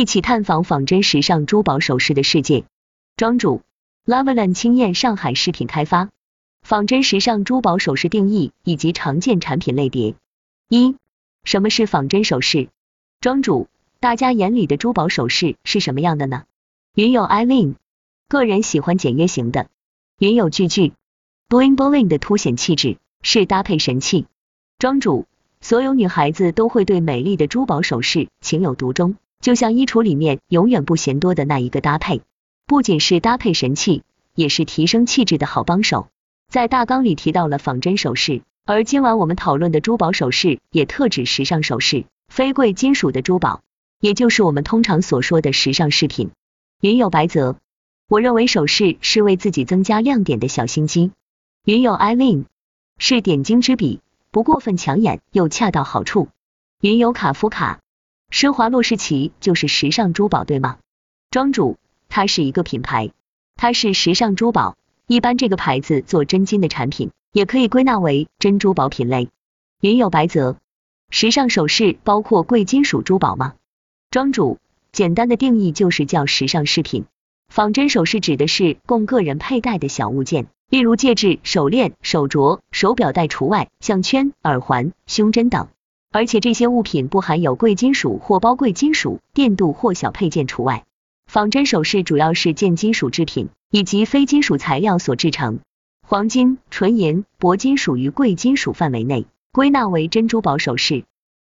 一起探访仿真时尚珠宝首饰的世界。庄主：Loveland 青燕上海饰品开发。仿真时尚珠宝首饰定义以及常见产品类别。一、什么是仿真首饰？庄主：大家眼里的珠宝首饰是什么样的呢？云友 Eileen，个人喜欢简约型的。云友句句，bling bling 的凸显气质，是搭配神器。庄主：所有女孩子都会对美丽的珠宝首饰情有独钟，就像衣橱里面永远不嫌多的那一个搭配，不仅是搭配神器，也是提升气质的好帮手。在大纲里提到了仿真首饰，而今晚我们讨论的珠宝首饰也特指时尚首饰，非贵金属的珠宝，也就是我们通常所说的时尚饰品。云有白泽，我认为首饰是为自己增加亮点的小心机。云有 Eileen，是点睛之笔，不过分抢眼又恰到好处。云有卡夫卡，施华洛世奇就是时尚珠宝对吗？庄主，它是一个品牌，它是时尚珠宝。一般这个牌子做真金的产品，也可以归纳为真珠宝品类。云有白泽，时尚首饰包括贵金属珠宝吗？庄主，简单的定义就是叫时尚饰品。仿真首饰指的是供个人佩戴的小物件，例如戒指、手链、手镯、手表带除外，项圈、耳环、胸针等。而且这些物品不含有贵金属或包贵金属、电镀或小配件除外。仿真首饰主要是贱金属制品。以及非金属材料所制成，黄金、纯银、铂金属于贵金属范围内，归纳为真珠宝首饰。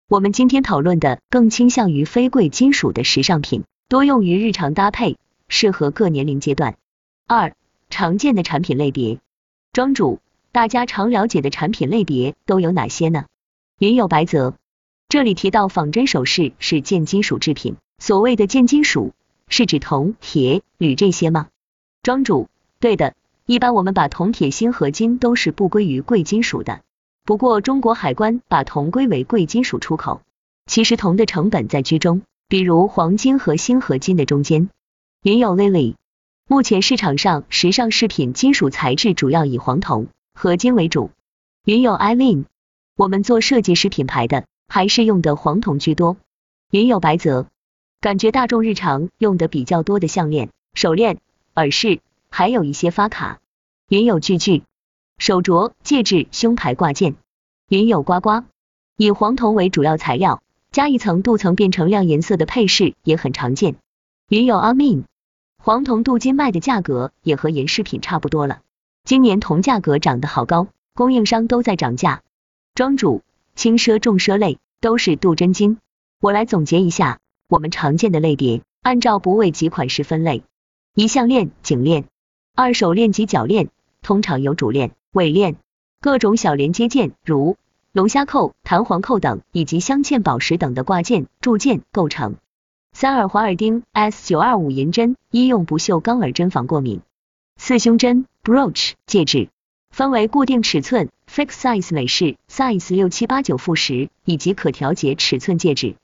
我们今天讨论的更倾向于非贵金属的时尚品，多用于日常搭配，适合各年龄阶段。二、常见的产品类别，庄主，大家常了解的产品类别都有哪些呢？云有白泽，这里提到仿真首饰是贱金属制品，所谓的贱金属是指铜、铁、铝这些吗？庄主，对的，一般我们把铜、铁、锌合金都是不归于贵金属的。不过中国海关把铜归为贵金属出口，其实铜的成本在居中，比如黄金和锌合金的中间。云友 Lily，目前市场上时尚饰品金属材质主要以黄铜合金为主。云友 Eileen，我们做设计师品牌的还是用的黄铜居多。云有白泽，感觉大众日常用的比较多的项链、手链。耳饰，还有一些发卡。云有聚聚，手镯、戒指、胸牌挂件。云有呱呱，以黄铜为主要材料，加一层镀层变成亮颜色的配饰也很常见。云有阿 min，黄铜镀金卖的价格也和银饰品差不多了。今年铜价格涨得好高，供应商都在涨价。庄主，轻奢重奢类都是镀真金。我来总结一下，我们常见的类别，按照部位及款式分类。一项链、颈链；二手链及铰链，通常有主链、尾链，各种小连接件，如龙虾扣、弹簧扣等，以及镶嵌宝石等的挂件、铸件构成。三耳环耳钉 S 九二五银针，医用不锈钢耳针防过敏。四胸针 brooch 戒指，分为固定尺寸 fix size 美式 size 六七八九负十，以及可调节尺寸戒指。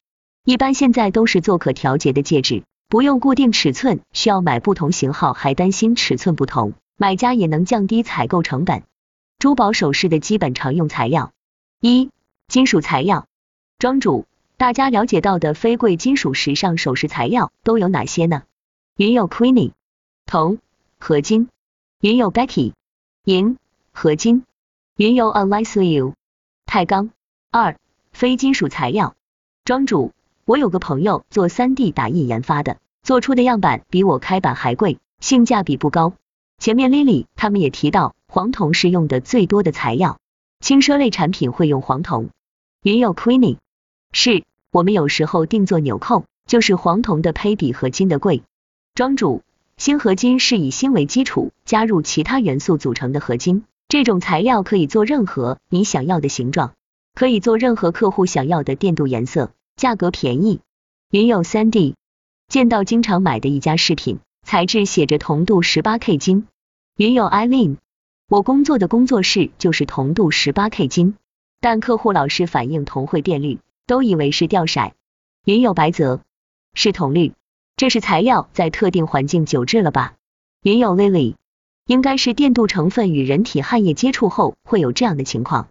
一般现在都是做可调节的戒指。不用固定尺寸，需要买不同型号还担心尺寸不同，买家也能降低采购成本。珠宝首饰的基本常用材料：一、金属材料。庄主，大家了解到的非贵金属时尚首饰材料都有哪些呢？云有 Queenie，铜、合金。云有 Becky，银、合金。云有 Alice，钛钢。二、非金属材料。庄主。我有个朋友做 3D 打印研发的，做出的样板比我开板还贵，性价比不高。前面 Lily 他们也提到，黄铜是用的最多的材料，轻奢类产品会用黄铜。云有 Queenie，是我们有时候定做纽扣，就是黄铜的胚比合金的贵。庄主，锌合金是以锌为基础，加入其他元素组成的合金，这种材料可以做任何你想要的形状，可以做任何客户想要的电镀颜色。价格便宜，云有三 D，见到经常买的一家饰品，材质写着铜镀十八 K 金。云有 Eileen，我工作的工作室就是铜镀十八 K 金，但客户老是反映铜会变绿，都以为是掉色。云有白泽，是铜绿，这是材料在特定环境久置了吧？云有 Lily，应该是电镀成分与人体汗液接触后会有这样的情况。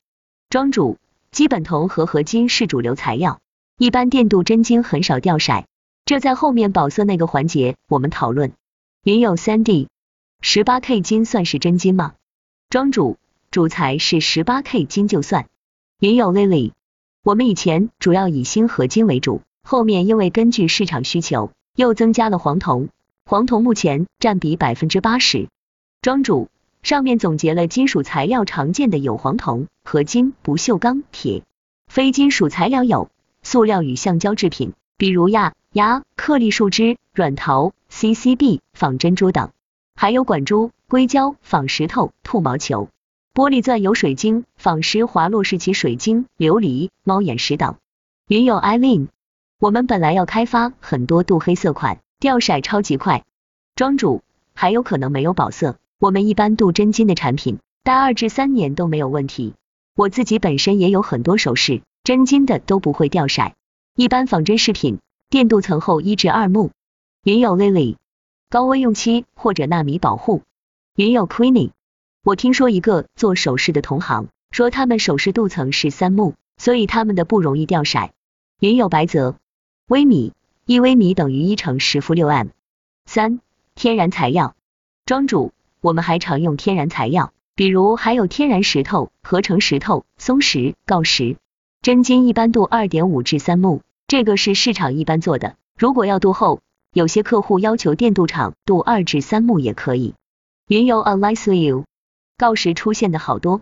庄主，基本铜和合金是主流材料。一般电镀真金很少掉色，这在后面保色那个环节我们讨论。云友三 D，十八 K 金算是真金吗？庄主，主材是十八 K 金就算。云友 Lily，我们以前主要以锌合金为主，后面因为根据市场需求又增加了黄铜，黄铜目前占比百分之八十。庄主，上面总结了金属材料常见的有黄铜、合金、不锈钢、铁。非金属材料有塑料与橡胶制品，比如亚牙、颗粒树脂、软陶。CCB 仿珍珠等，还有管珠、硅胶仿石头、兔毛球、玻璃钻有水晶仿施华洛世奇水晶、琉璃、猫眼石等。云友 Eileen，我们本来要开发很多镀黑色款，掉色超级快。庄主还有可能没有保色，我们一般镀真金的产品，戴二至三年都没有问题。我自己本身也有很多首饰，真金的都不会掉色。一般仿真饰品，电镀层厚一至二目。云友 Lily，高温用漆或者纳米保护。云友 Queenie，我听说一个做首饰的同行说他们首饰镀层是三目，所以他们的不容易掉色。云友白泽，微米一微米等于一乘十负六 m。三天然材料，庄主，我们还常用天然材料，比如还有天然石头、合成石头、松石、锆石。真金一般镀二点五至三目，这个是市场一般做的。如果要镀厚。有些客户要求电镀厂镀二至三目也可以。云游 a l i c e you，锆石出现的好多。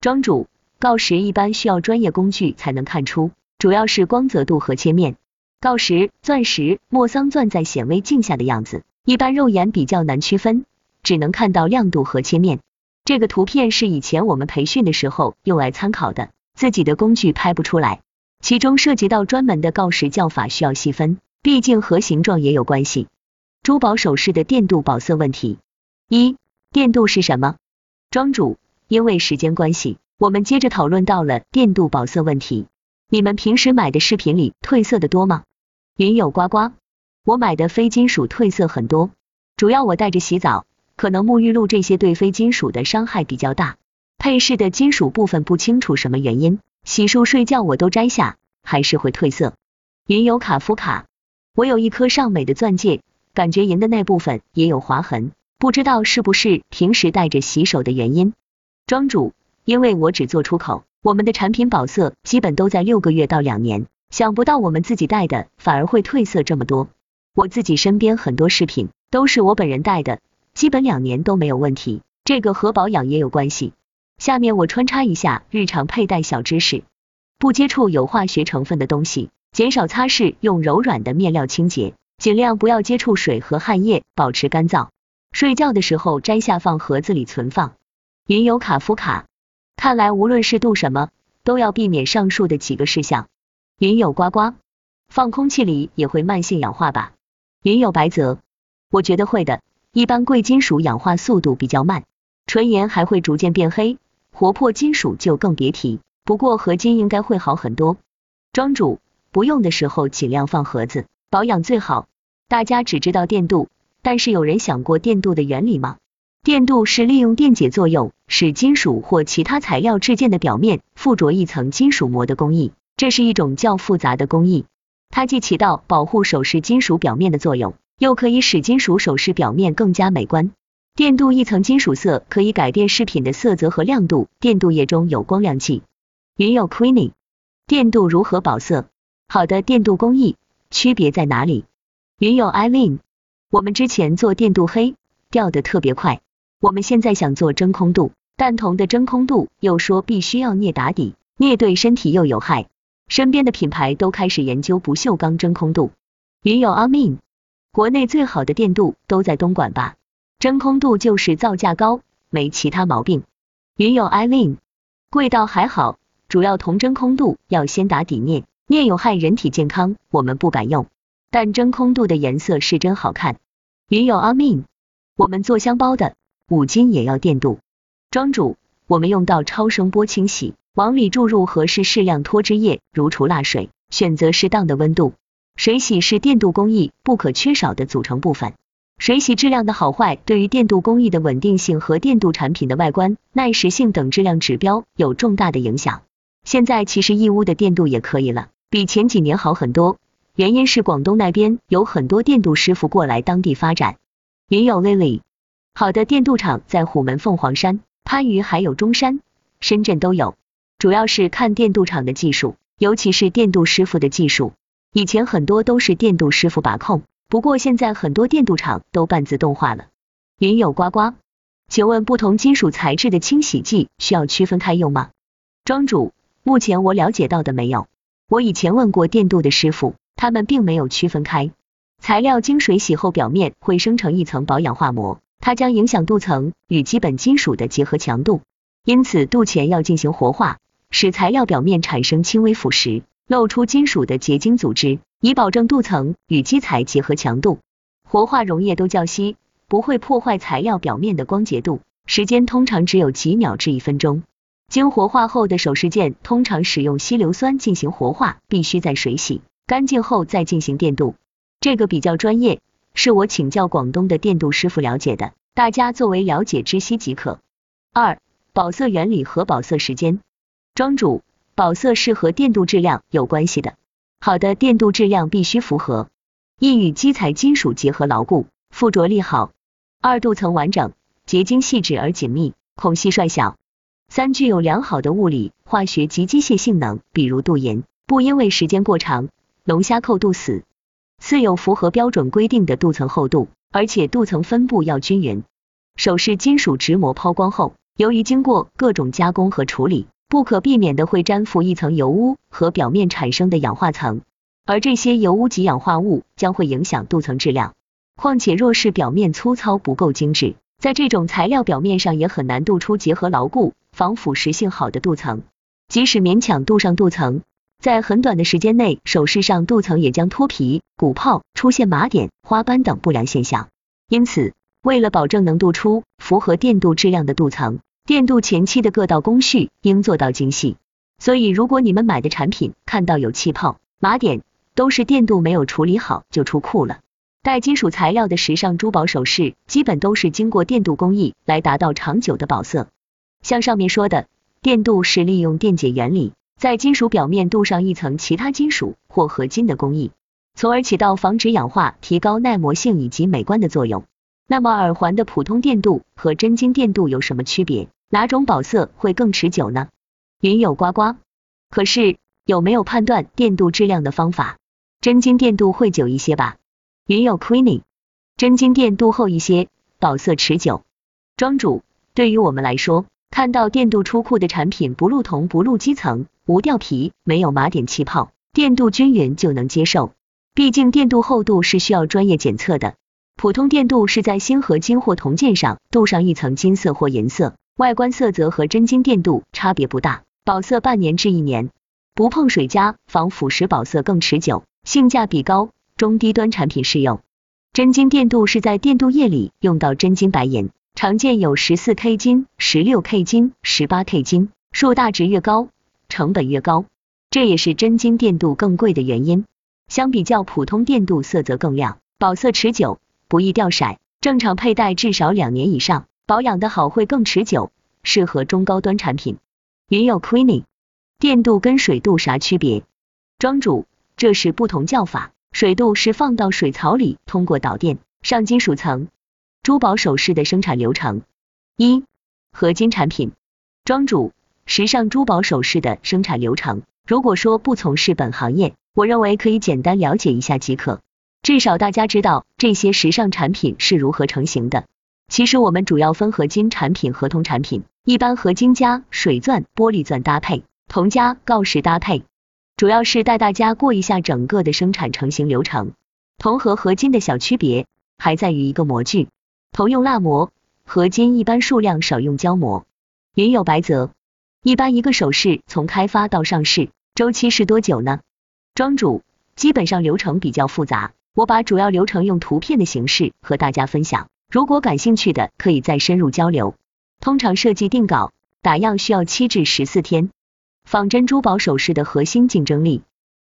庄主，锆石一般需要专业工具才能看出，主要是光泽度和切面。锆石、钻石、莫桑钻在显微镜下的样子，一般肉眼比较难区分，只能看到亮度和切面。这个图片是以前我们培训的时候用来参考的，自己的工具拍不出来。其中涉及到专门的锆石叫法，需要细分。毕竟和形状也有关系。珠宝首饰的电镀保色问题，一电镀是什么？庄主，因为时间关系，我们接着讨论到了电镀保色问题。你们平时买的饰品里褪色的多吗？云有呱呱，我买的非金属褪色很多，主要我带着洗澡，可能沐浴露这些对非金属的伤害比较大。配饰的金属部分不清楚什么原因，洗漱睡觉我都摘下，还是会褪色。云有卡夫卡。我有一颗上美的钻戒，感觉银的那部分也有划痕，不知道是不是平时带着洗手的原因。庄主，因为我只做出口，我们的产品保色基本都在六个月到两年，想不到我们自己戴的反而会褪色这么多。我自己身边很多饰品都是我本人戴的，基本两年都没有问题，这个和保养也有关系。下面我穿插一下日常佩戴小知识，不接触有化学成分的东西。减少擦拭，用柔软的面料清洁，尽量不要接触水和汗液，保持干燥。睡觉的时候摘下放盒子里存放。云有卡夫卡，看来无论是镀什么，都要避免上述的几个事项。云有呱呱，放空气里也会慢性氧化吧？云有白泽，我觉得会的，一般贵金属氧化速度比较慢，纯银还会逐渐变黑，活泼金属就更别提。不过合金应该会好很多。庄主。不用的时候尽量放盒子，保养最好。大家只知道电镀，但是有人想过电镀的原理吗？电镀是利用电解作用，使金属或其他材料制件的表面附着一层金属膜的工艺。这是一种较复杂的工艺，它既起到保护首饰金属表面的作用，又可以使金属首饰表面更加美观。电镀一层金属色可以改变饰品的色泽和亮度。电镀液中有光亮剂。云有 Queenie，电镀如何保色？好的电镀工艺区别在哪里？云友 Eileen，我们之前做电镀黑掉的特别快，我们现在想做真空镀，但铜的真空镀又说必须要镍打底，镍对身体又有害，身边的品牌都开始研究不锈钢真空镀。云友 Amin 国内最好的电镀都在东莞吧？真空镀就是造价高，没其他毛病。云友 Eileen，贵倒还好，主要铜真空镀要先打底镍。镍有害人体健康，我们不敢用。但真空镀的颜色是真好看。云友阿 min，我们做香包的五金也要电镀。庄主，我们用到超声波清洗，往里注入合适适量脱脂液，如除蜡水，选择适当的温度。水洗是电镀工艺不可缺少的组成部分。水洗质量的好坏，对于电镀工艺的稳定性和电镀产品的外观、耐蚀性等质量指标有重大的影响。现在其实义乌的电镀也可以了。比前几年好很多，原因是广东那边有很多电镀师傅过来当地发展。云友 Lily，好的电镀厂在虎门、凤凰山、番禺还有中山、深圳都有，主要是看电镀厂的技术，尤其是电镀师傅的技术。以前很多都是电镀师傅把控，不过现在很多电镀厂都半自动化了。云友呱呱，请问不同金属材质的清洗剂需要区分开用吗？庄主，目前我了解到的没有。我以前问过电镀的师傅，他们并没有区分开。材料经水洗后，表面会生成一层保氧化膜，它将影响镀层与基本金属的结合强度，因此镀前要进行活化，使材料表面产生轻微腐蚀。露出金属的结晶组织，以保证镀层与基材结合强度。活化溶液都较稀，不会破坏材料表面的光洁度，时间通常只有几秒至一分钟。经活化后的首饰件通常使用稀硫酸进行活化，必须在水洗干净后再进行电镀。这个比较专业，是我请教广东的电镀师傅了解的，大家作为了解知悉即可。二、保色原理和保色时间，庄主。保色是和电镀质量有关系的，好的电镀质量必须符合：一与基材金属结合牢固，附着力好；二镀层完整，结晶细致而紧密，孔隙率小；三具有良好的物理、化学及机械性能，比如镀银。不因为时间过长龙虾扣镀死；四有符合标准规定的镀层厚度，而且镀层分布要均匀。首饰金属直膜抛光后，由于经过各种加工和处理。不可避免的会粘附一层油污和表面产生的氧化层，而这些油污及氧化物将会影响镀层质量。况且若是表面粗糙不够精致，在这种材料表面上也很难镀出结合牢固、防腐蚀性好的镀层。即使勉强镀上镀层，在很短的时间内，首饰上镀层也将脱皮、鼓泡、出现麻点、花斑等不良现象。因此，为了保证能镀出符合电镀质量的镀层。电镀前期的各道工序应做到精细，所以如果你们买的产品看到有气泡、麻点，都是电镀没有处理好就出库了。带金属材料的时尚珠宝首饰，基本都是经过电镀工艺来达到长久的保色。像上面说的，电镀是利用电解原理，在金属表面镀上一层其他金属或合金的工艺，从而起到防止氧化、提高耐磨性以及美观的作用。那么耳环的普通电镀和真金电镀有什么区别？哪种保色会更持久呢？云友呱呱，可是有没有判断电镀质量的方法？真金电镀会久一些吧？云友 Queenie，真金电镀厚一些，保色持久。庄主，对于我们来说，看到电镀出库的产品不露铜不露基层，无掉皮，没有麻点气泡，电镀均匀就能接受。毕竟电镀厚度是需要专业检测的。普通电镀是在锌合金或铜件上镀上一层金色或银色，外观色泽和真金电镀差别不大，保色半年至一年，不碰水加防腐蚀，保色更持久，性价比高，中低端产品适用。真金电镀是在电镀液里用到真金白银，常见有十四 K 金、十六 K 金、十八 K 金，数大值越高，成本越高，这也是真金电镀更贵的原因。相比较普通电镀，色泽更亮，保色持久。不易掉色，正常佩戴至少两年以上，保养的好会更持久，适合中高端产品。云友 Queenie，电镀跟水镀啥区别？庄主，这是不同叫法，水镀是放到水槽里，通过导电上金属层。珠宝首饰的生产流程，一合金产品。庄主，时尚珠宝首饰的生产流程，如果说不从事本行业，我认为可以简单了解一下即可。至少大家知道这些时尚产品是如何成型的。其实我们主要分合金产品和铜产品，一般合金加水钻、玻璃钻搭配，铜加锆石搭配。主要是带大家过一下整个的生产成型流程。铜和合金的小区别还在于一个模具，铜用蜡模，合金一般数量少用胶模。云有白泽，一般一个首饰从开发到上市周期是多久呢？庄主，基本上流程比较复杂。我把主要流程用图片的形式和大家分享，如果感兴趣的可以再深入交流。通常设计定稿打样需要七至十四天。仿真珠宝首饰的核心竞争力，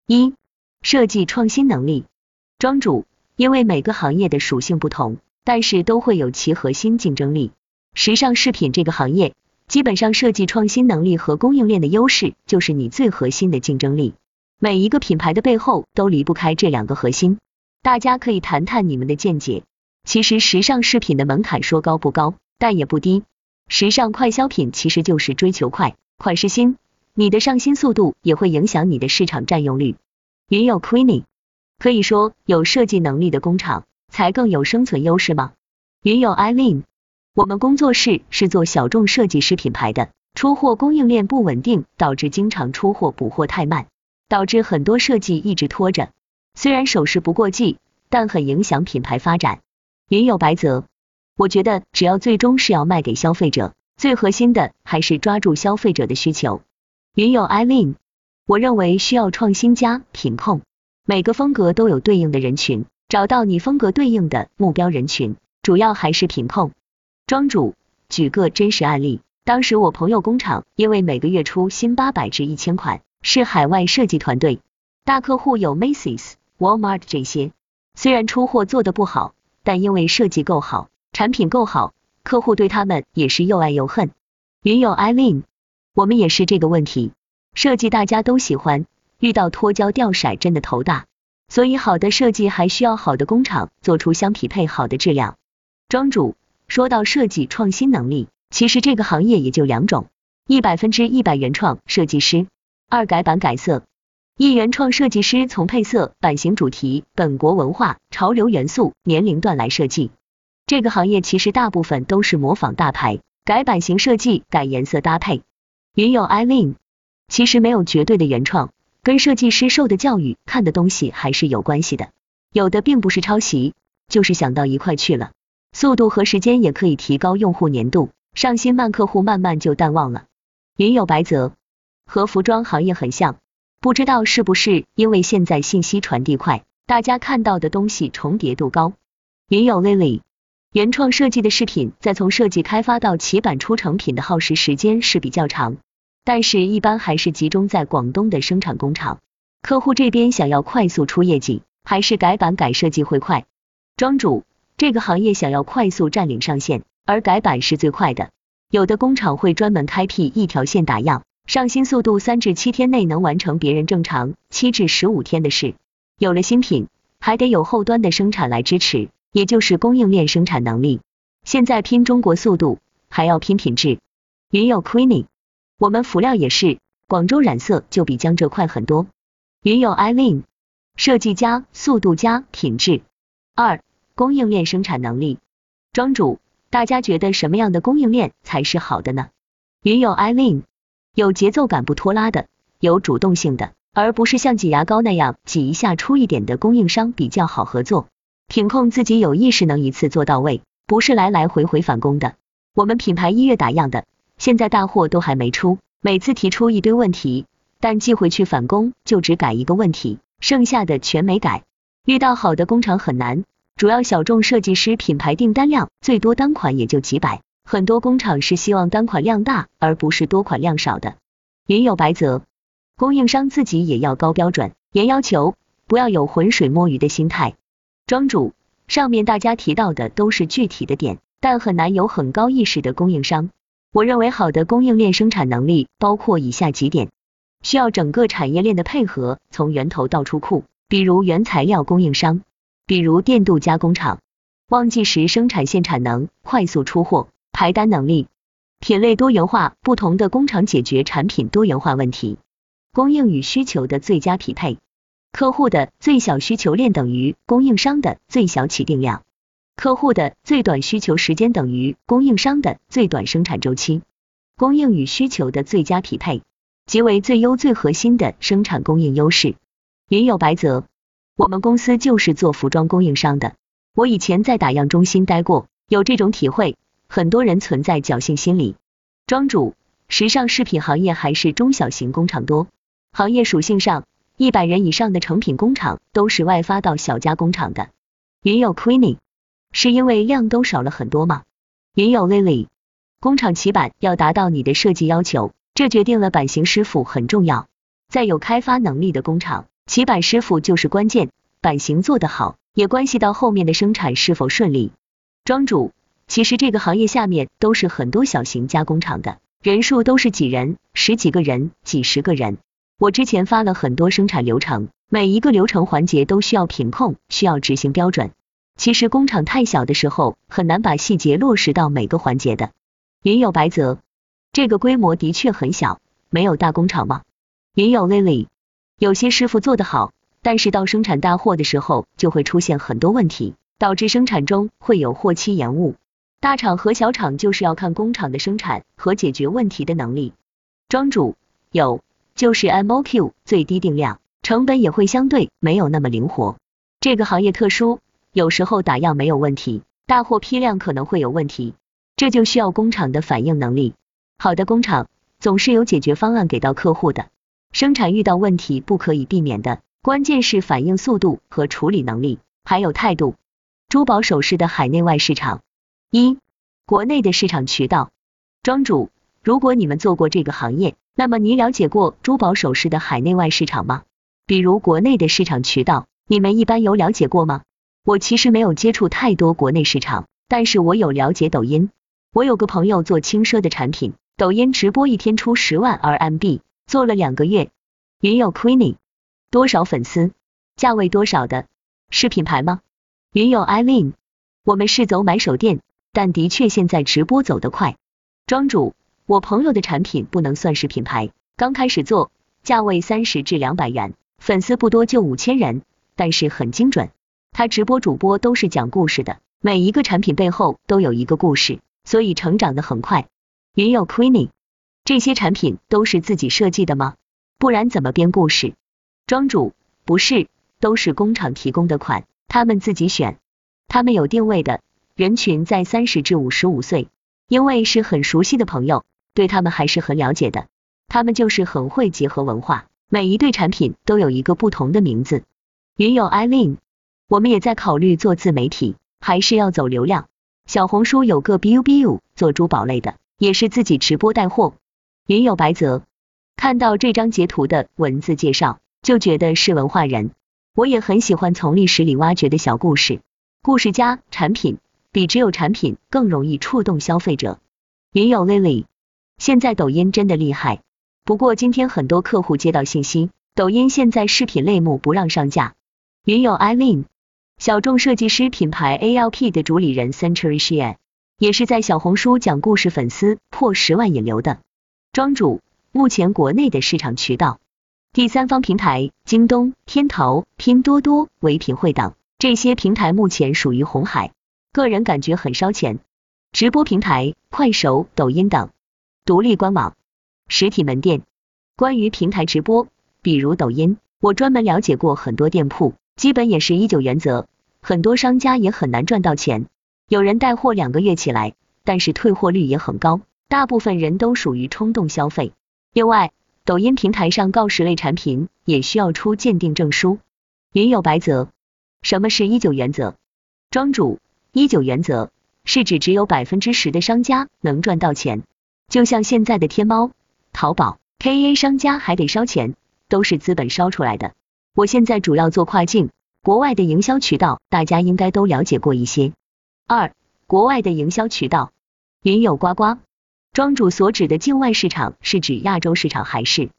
一、设计创新能力。庄主，因为每个行业的属性不同，但是都会有其核心竞争力。时尚饰品这个行业，基本上设计创新能力和供应链的优势就是你最核心的竞争力。每一个品牌的背后都离不开这两个核心。大家可以谈谈你们的见解。其实时尚饰品的门槛说高不高，但也不低。时尚快消品其实就是追求快，款式新，你的上新速度也会影响你的市场占用率。云友 Queenie，可以说有设计能力的工厂才更有生存优势吗？云友 Eileen，我们工作室是做小众设计师品牌的，出货供应链不稳定，导致经常出货补货太慢，导致很多设计一直拖着。虽然首饰不过季，但很影响品牌发展。云有白泽，我觉得只要最终是要卖给消费者，最核心的还是抓住消费者的需求。云有 Eileen，我认为需要创新加品控，每个风格都有对应的人群，找到你风格对应的目标人群，主要还是品控。庄主，举个真实案例，当时我朋友工厂因为每个月出新八百至一千款，是海外设计团队，大客户有 Macy's。Walmart 这些虽然出货做的不好，但因为设计够好，产品够好，客户对他们也是又爱又恨。云友 Eileen，我们也是这个问题，设计大家都喜欢，遇到脱胶掉色真的头大，所以好的设计还需要好的工厂做出相匹配好的质量。庄主说到设计创新能力，其实这个行业也就两种，一百分之一百原创设计师，二改版改色。一原创设计师从配色、版型、主题、本国文化、潮流元素、年龄段来设计。这个行业其实大部分都是模仿大牌，改版型设计、改颜色搭配。云友 Eileen，其实没有绝对的原创，跟设计师受的教育、看的东西还是有关系的。有的并不是抄袭，就是想到一块去了。速度和时间也可以提高用户粘度，上新慢客户慢慢就淡忘了。云友白泽，和服装行业很像。不知道是不是因为现在信息传递快，大家看到的东西重叠度高。云友 Lily，原创设计的饰品，在从设计开发到起版出成品的耗时时间是比较长，但是一般还是集中在广东的生产工厂。客户这边想要快速出业绩，还是改版改设计会快。庄主，这个行业想要快速占领上线，而改版是最快的。有的工厂会专门开辟一条线打样。上新速度三至七天内能完成别人正常七至十五天的事。有了新品，还得有后端的生产来支持，也就是供应链生产能力。现在拼中国速度，还要拼品质。云友 Queenie，我们辅料也是，广州染色就比江浙快很多。云友 Eileen，设计加速度加品质。二，供应链生产能力。庄主，大家觉得什么样的供应链才是好的呢？云友 Eileen。有节奏感不拖拉的，有主动性的，而不是像挤牙膏那样挤一下出一点的供应商比较好合作。品控自己有意识能一次做到位，不是来来回回返工的。我们品牌一月打样的，现在大货都还没出，每次提出一堆问题，但寄回去返工就只改一个问题，剩下的全没改。遇到好的工厂很难，主要小众设计师品牌订单量最多单款也就几百。很多工厂是希望单款量大，而不是多款量少的。云有白泽，供应商自己也要高标准、严要求，不要有浑水摸鱼的心态。庄主，上面大家提到的都是具体的点，但很难有很高意识的供应商。我认为好的供应链生产能力包括以下几点：需要整个产业链的配合，从源头到出库，比如原材料供应商，比如电镀加工厂，旺季时生产线产能，快速出货。排单能力，品类多元化，不同的工厂解决产品多元化问题，供应与需求的最佳匹配，客户的最小需求链等于供应商的最小起订量，客户的最短需求时间等于供应商的最短生产周期，供应与需求的最佳匹配，即为最优最核心的生产供应优势。云有白泽，我们公司就是做服装供应商的，我以前在打样中心待过，有这种体会。很多人存在侥幸心理。庄主，时尚饰品行业还是中小型工厂多。行业属性上，一百人以上的成品工厂都是外发到小加工厂的。云友 Queenie，是因为量都少了很多吗？云友 Lily，工厂起版要达到你的设计要求，这决定了版型师傅很重要。在有开发能力的工厂，起版师傅就是关键，版型做得好，也关系到后面的生产是否顺利。庄主。其实这个行业下面都是很多小型加工厂的，人数都是几人、十几个人、几十个人。我之前发了很多生产流程，每一个流程环节都需要品控，需要执行标准。其实工厂太小的时候，很难把细节落实到每个环节的。云有白泽，这个规模的确很小，没有大工厂吗？云有 Lily，有些师傅做得好，但是到生产大货的时候，就会出现很多问题，导致生产中会有货期延误。大厂和小厂就是要看工厂的生产和解决问题的能力。庄主有。就是 MOQ 最低定量，成本也会相对没有那么灵活。这个行业特殊，有时候打样没有问题，大货批量可能会有问题，这就需要工厂的反应能力。好的工厂总是有解决方案给到客户的。生产遇到问题不可以避免的，关键是反应速度和处理能力，还有态度。珠宝首饰的海内外市场，一国内的市场渠道。庄主，如果你们做过这个行业。那么你了解过珠宝首饰的海内外市场吗？比如国内的市场渠道，你们一般有了解过吗？我其实没有接触太多国内市场，但是我有了解抖音。我有个朋友做轻奢的产品，抖音直播一天出十万 RMB，做了两个月。云友 Queenie，多少粉丝？价位多少的？是品牌吗？云友 Eileen，我们是走买手店，但的确现在直播走得快。庄主。我朋友的产品不能算是品牌，刚开始做，价位三十至两百元，粉丝不多就五千人，但是很精准。他直播主播都是讲故事的，每一个产品背后都有一个故事，所以成长的很快。云友 Queenie，这些产品都是自己设计的吗？不然怎么编故事？庄主，不是，都是工厂提供的款，他们自己选。他们有定位的人群在三十至五十五岁，因为是很熟悉的朋友。对他们还是很了解的，他们就是很会结合文化，每一对产品都有一个不同的名字。云友 Eileen，我们也在考虑做自媒体，还是要走流量。小红书有个 biu biu 做珠宝类的，也是自己直播带货。云友白泽，看到这张截图的文字介绍，就觉得是文化人。我也很喜欢从历史里挖掘的小故事，故事加产品，比只有产品更容易触动消费者。云友 Lily。现在抖音真的厉害，不过今天很多客户接到信息，抖音现在视频类目不让上架。云友 Eileen，小众设计师品牌 ALP 的主理人 Century Shear，也是在小红书讲故事，粉丝破十万引流的。庄主，目前国内的市场渠道，第三方平台京东、天淘、拼多多、唯品会等这些平台目前属于红海，个人感觉很烧钱。直播平台快手、抖音等。独立官网、实体门店。关于平台直播，比如抖音，我专门了解过很多店铺，基本也是一九原则，很多商家也很难赚到钱。有人带货两个月起来，但是退货率也很高，大部分人都属于冲动消费。另外，抖音平台上告示类产品也需要出鉴定证书。云有白泽，什么是一九原则？庄主，一九原则是指只有百分之十的商家能赚到钱。就像现在的天猫、淘宝，KA 商家还得烧钱，都是资本烧出来的。我现在主要做跨境，国外的营销渠道大家应该都了解过一些。二、国外的营销渠道，云有呱呱，庄主所指的境外市场是指亚洲市场还是？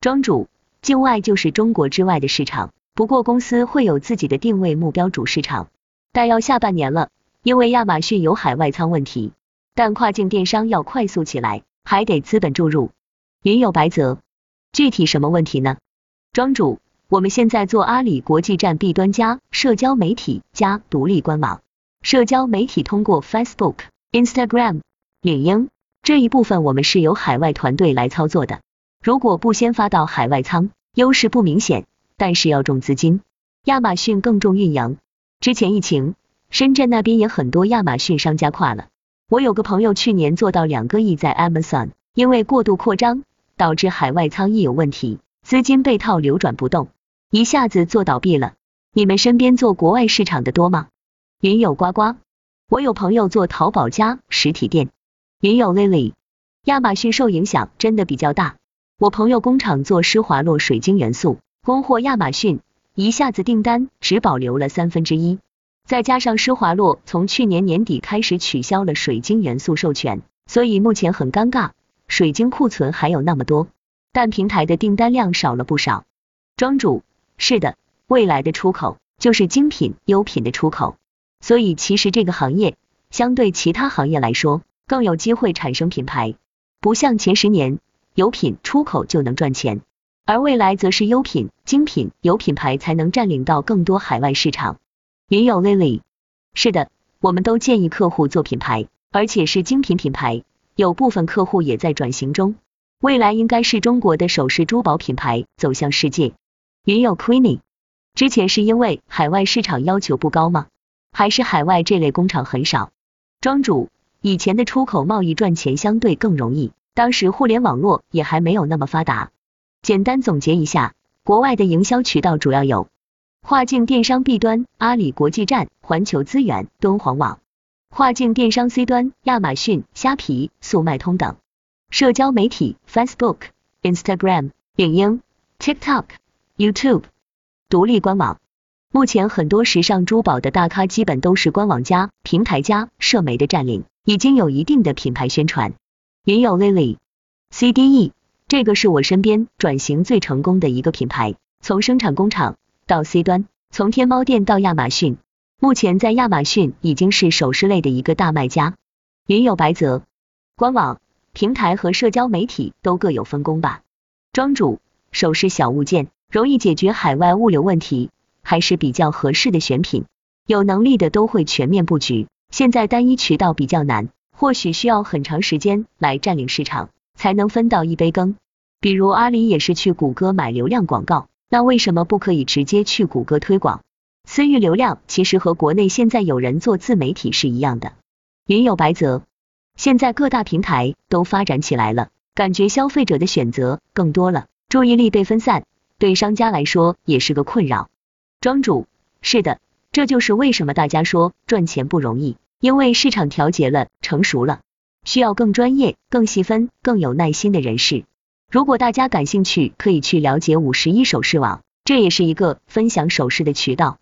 庄主，境外就是中国之外的市场，不过公司会有自己的定位目标主市场，但要下半年了，因为亚马逊有海外仓问题。但跨境电商要快速起来，还得资本注入。云有白泽，具体什么问题呢？庄主，我们现在做阿里国际站 B 端加社交媒体加独立官网，社交媒体通过 Facebook、Instagram、领英这一部分，我们是由海外团队来操作的。如果不先发到海外仓，优势不明显，但是要重资金。亚马逊更重运营。之前疫情，深圳那边也很多亚马逊商家跨了。我有个朋友去年做到两个亿在 Amazon，因为过度扩张导致海外仓一有问题，资金被套流转不动，一下子做倒闭了。你们身边做国外市场的多吗？云有呱呱，我有朋友做淘宝加实体店。云有 Lily，亚马逊受影响真的比较大。我朋友工厂做施华洛水晶元素，供货亚马逊，一下子订单只保留了三分之一。再加上施华洛从去年年底开始取消了水晶元素授权，所以目前很尴尬，水晶库存还有那么多。但平台的订单量少了不少。庄主，是的，未来的出口就是精品优品的出口，所以其实这个行业相对其他行业来说更有机会产生品牌，不像前十年油品出口就能赚钱，而未来则是优品、精品有品牌才能占领到更多海外市场。云友 Lily，是的，我们都建议客户做品牌，而且是精品品牌，有部分客户也在转型中。未来应该是中国的首饰珠宝品牌走向世界。云友 Queenie，之前是因为海外市场要求不高吗？还是海外这类工厂很少？庄主，以前的出口贸易赚钱相对更容易，当时互联网络也还没有那么发达。简单总结一下，国外的营销渠道主要有跨境电商 B 端阿里国际站、环球资源、敦煌网；跨境电商 C 端亚马逊、虾皮、速卖通等。社交媒体：Facebook、Instagram、领英、TikTok、YouTube。独立官网，目前很多时尚珠宝的大咖基本都是官网加、平台加、社媒的占领，已经有一定的品牌宣传。云友 Lily、CDE，这个是我身边转型最成功的一个品牌，从生产工厂到 C 端，从天猫店到亚马逊，目前在亚马逊已经是首饰类的一个大卖家。云友白泽，官网。平台和社交媒体都各有分工吧。庄主，首饰小物件容易解决海外物流问题，还是比较合适的选品。有能力的都会全面布局，现在单一渠道比较难，或许需要很长时间来占领市场，才能分到一杯羹。比如阿里也是去谷歌买流量广告，那为什么不可以直接去谷歌推广？私域流量其实和国内现在有人做自媒体是一样的。云有白泽。现在各大平台都发展起来了，感觉消费者的选择更多了，注意力被分散，对商家来说也是个困扰。庄主，是的，这就是为什么大家说赚钱不容易，因为市场调节了，成熟了，需要更专业、更细分、更有耐心的人士。如果大家感兴趣，可以去了解五十一首饰网，这也是一个分享首饰的渠道。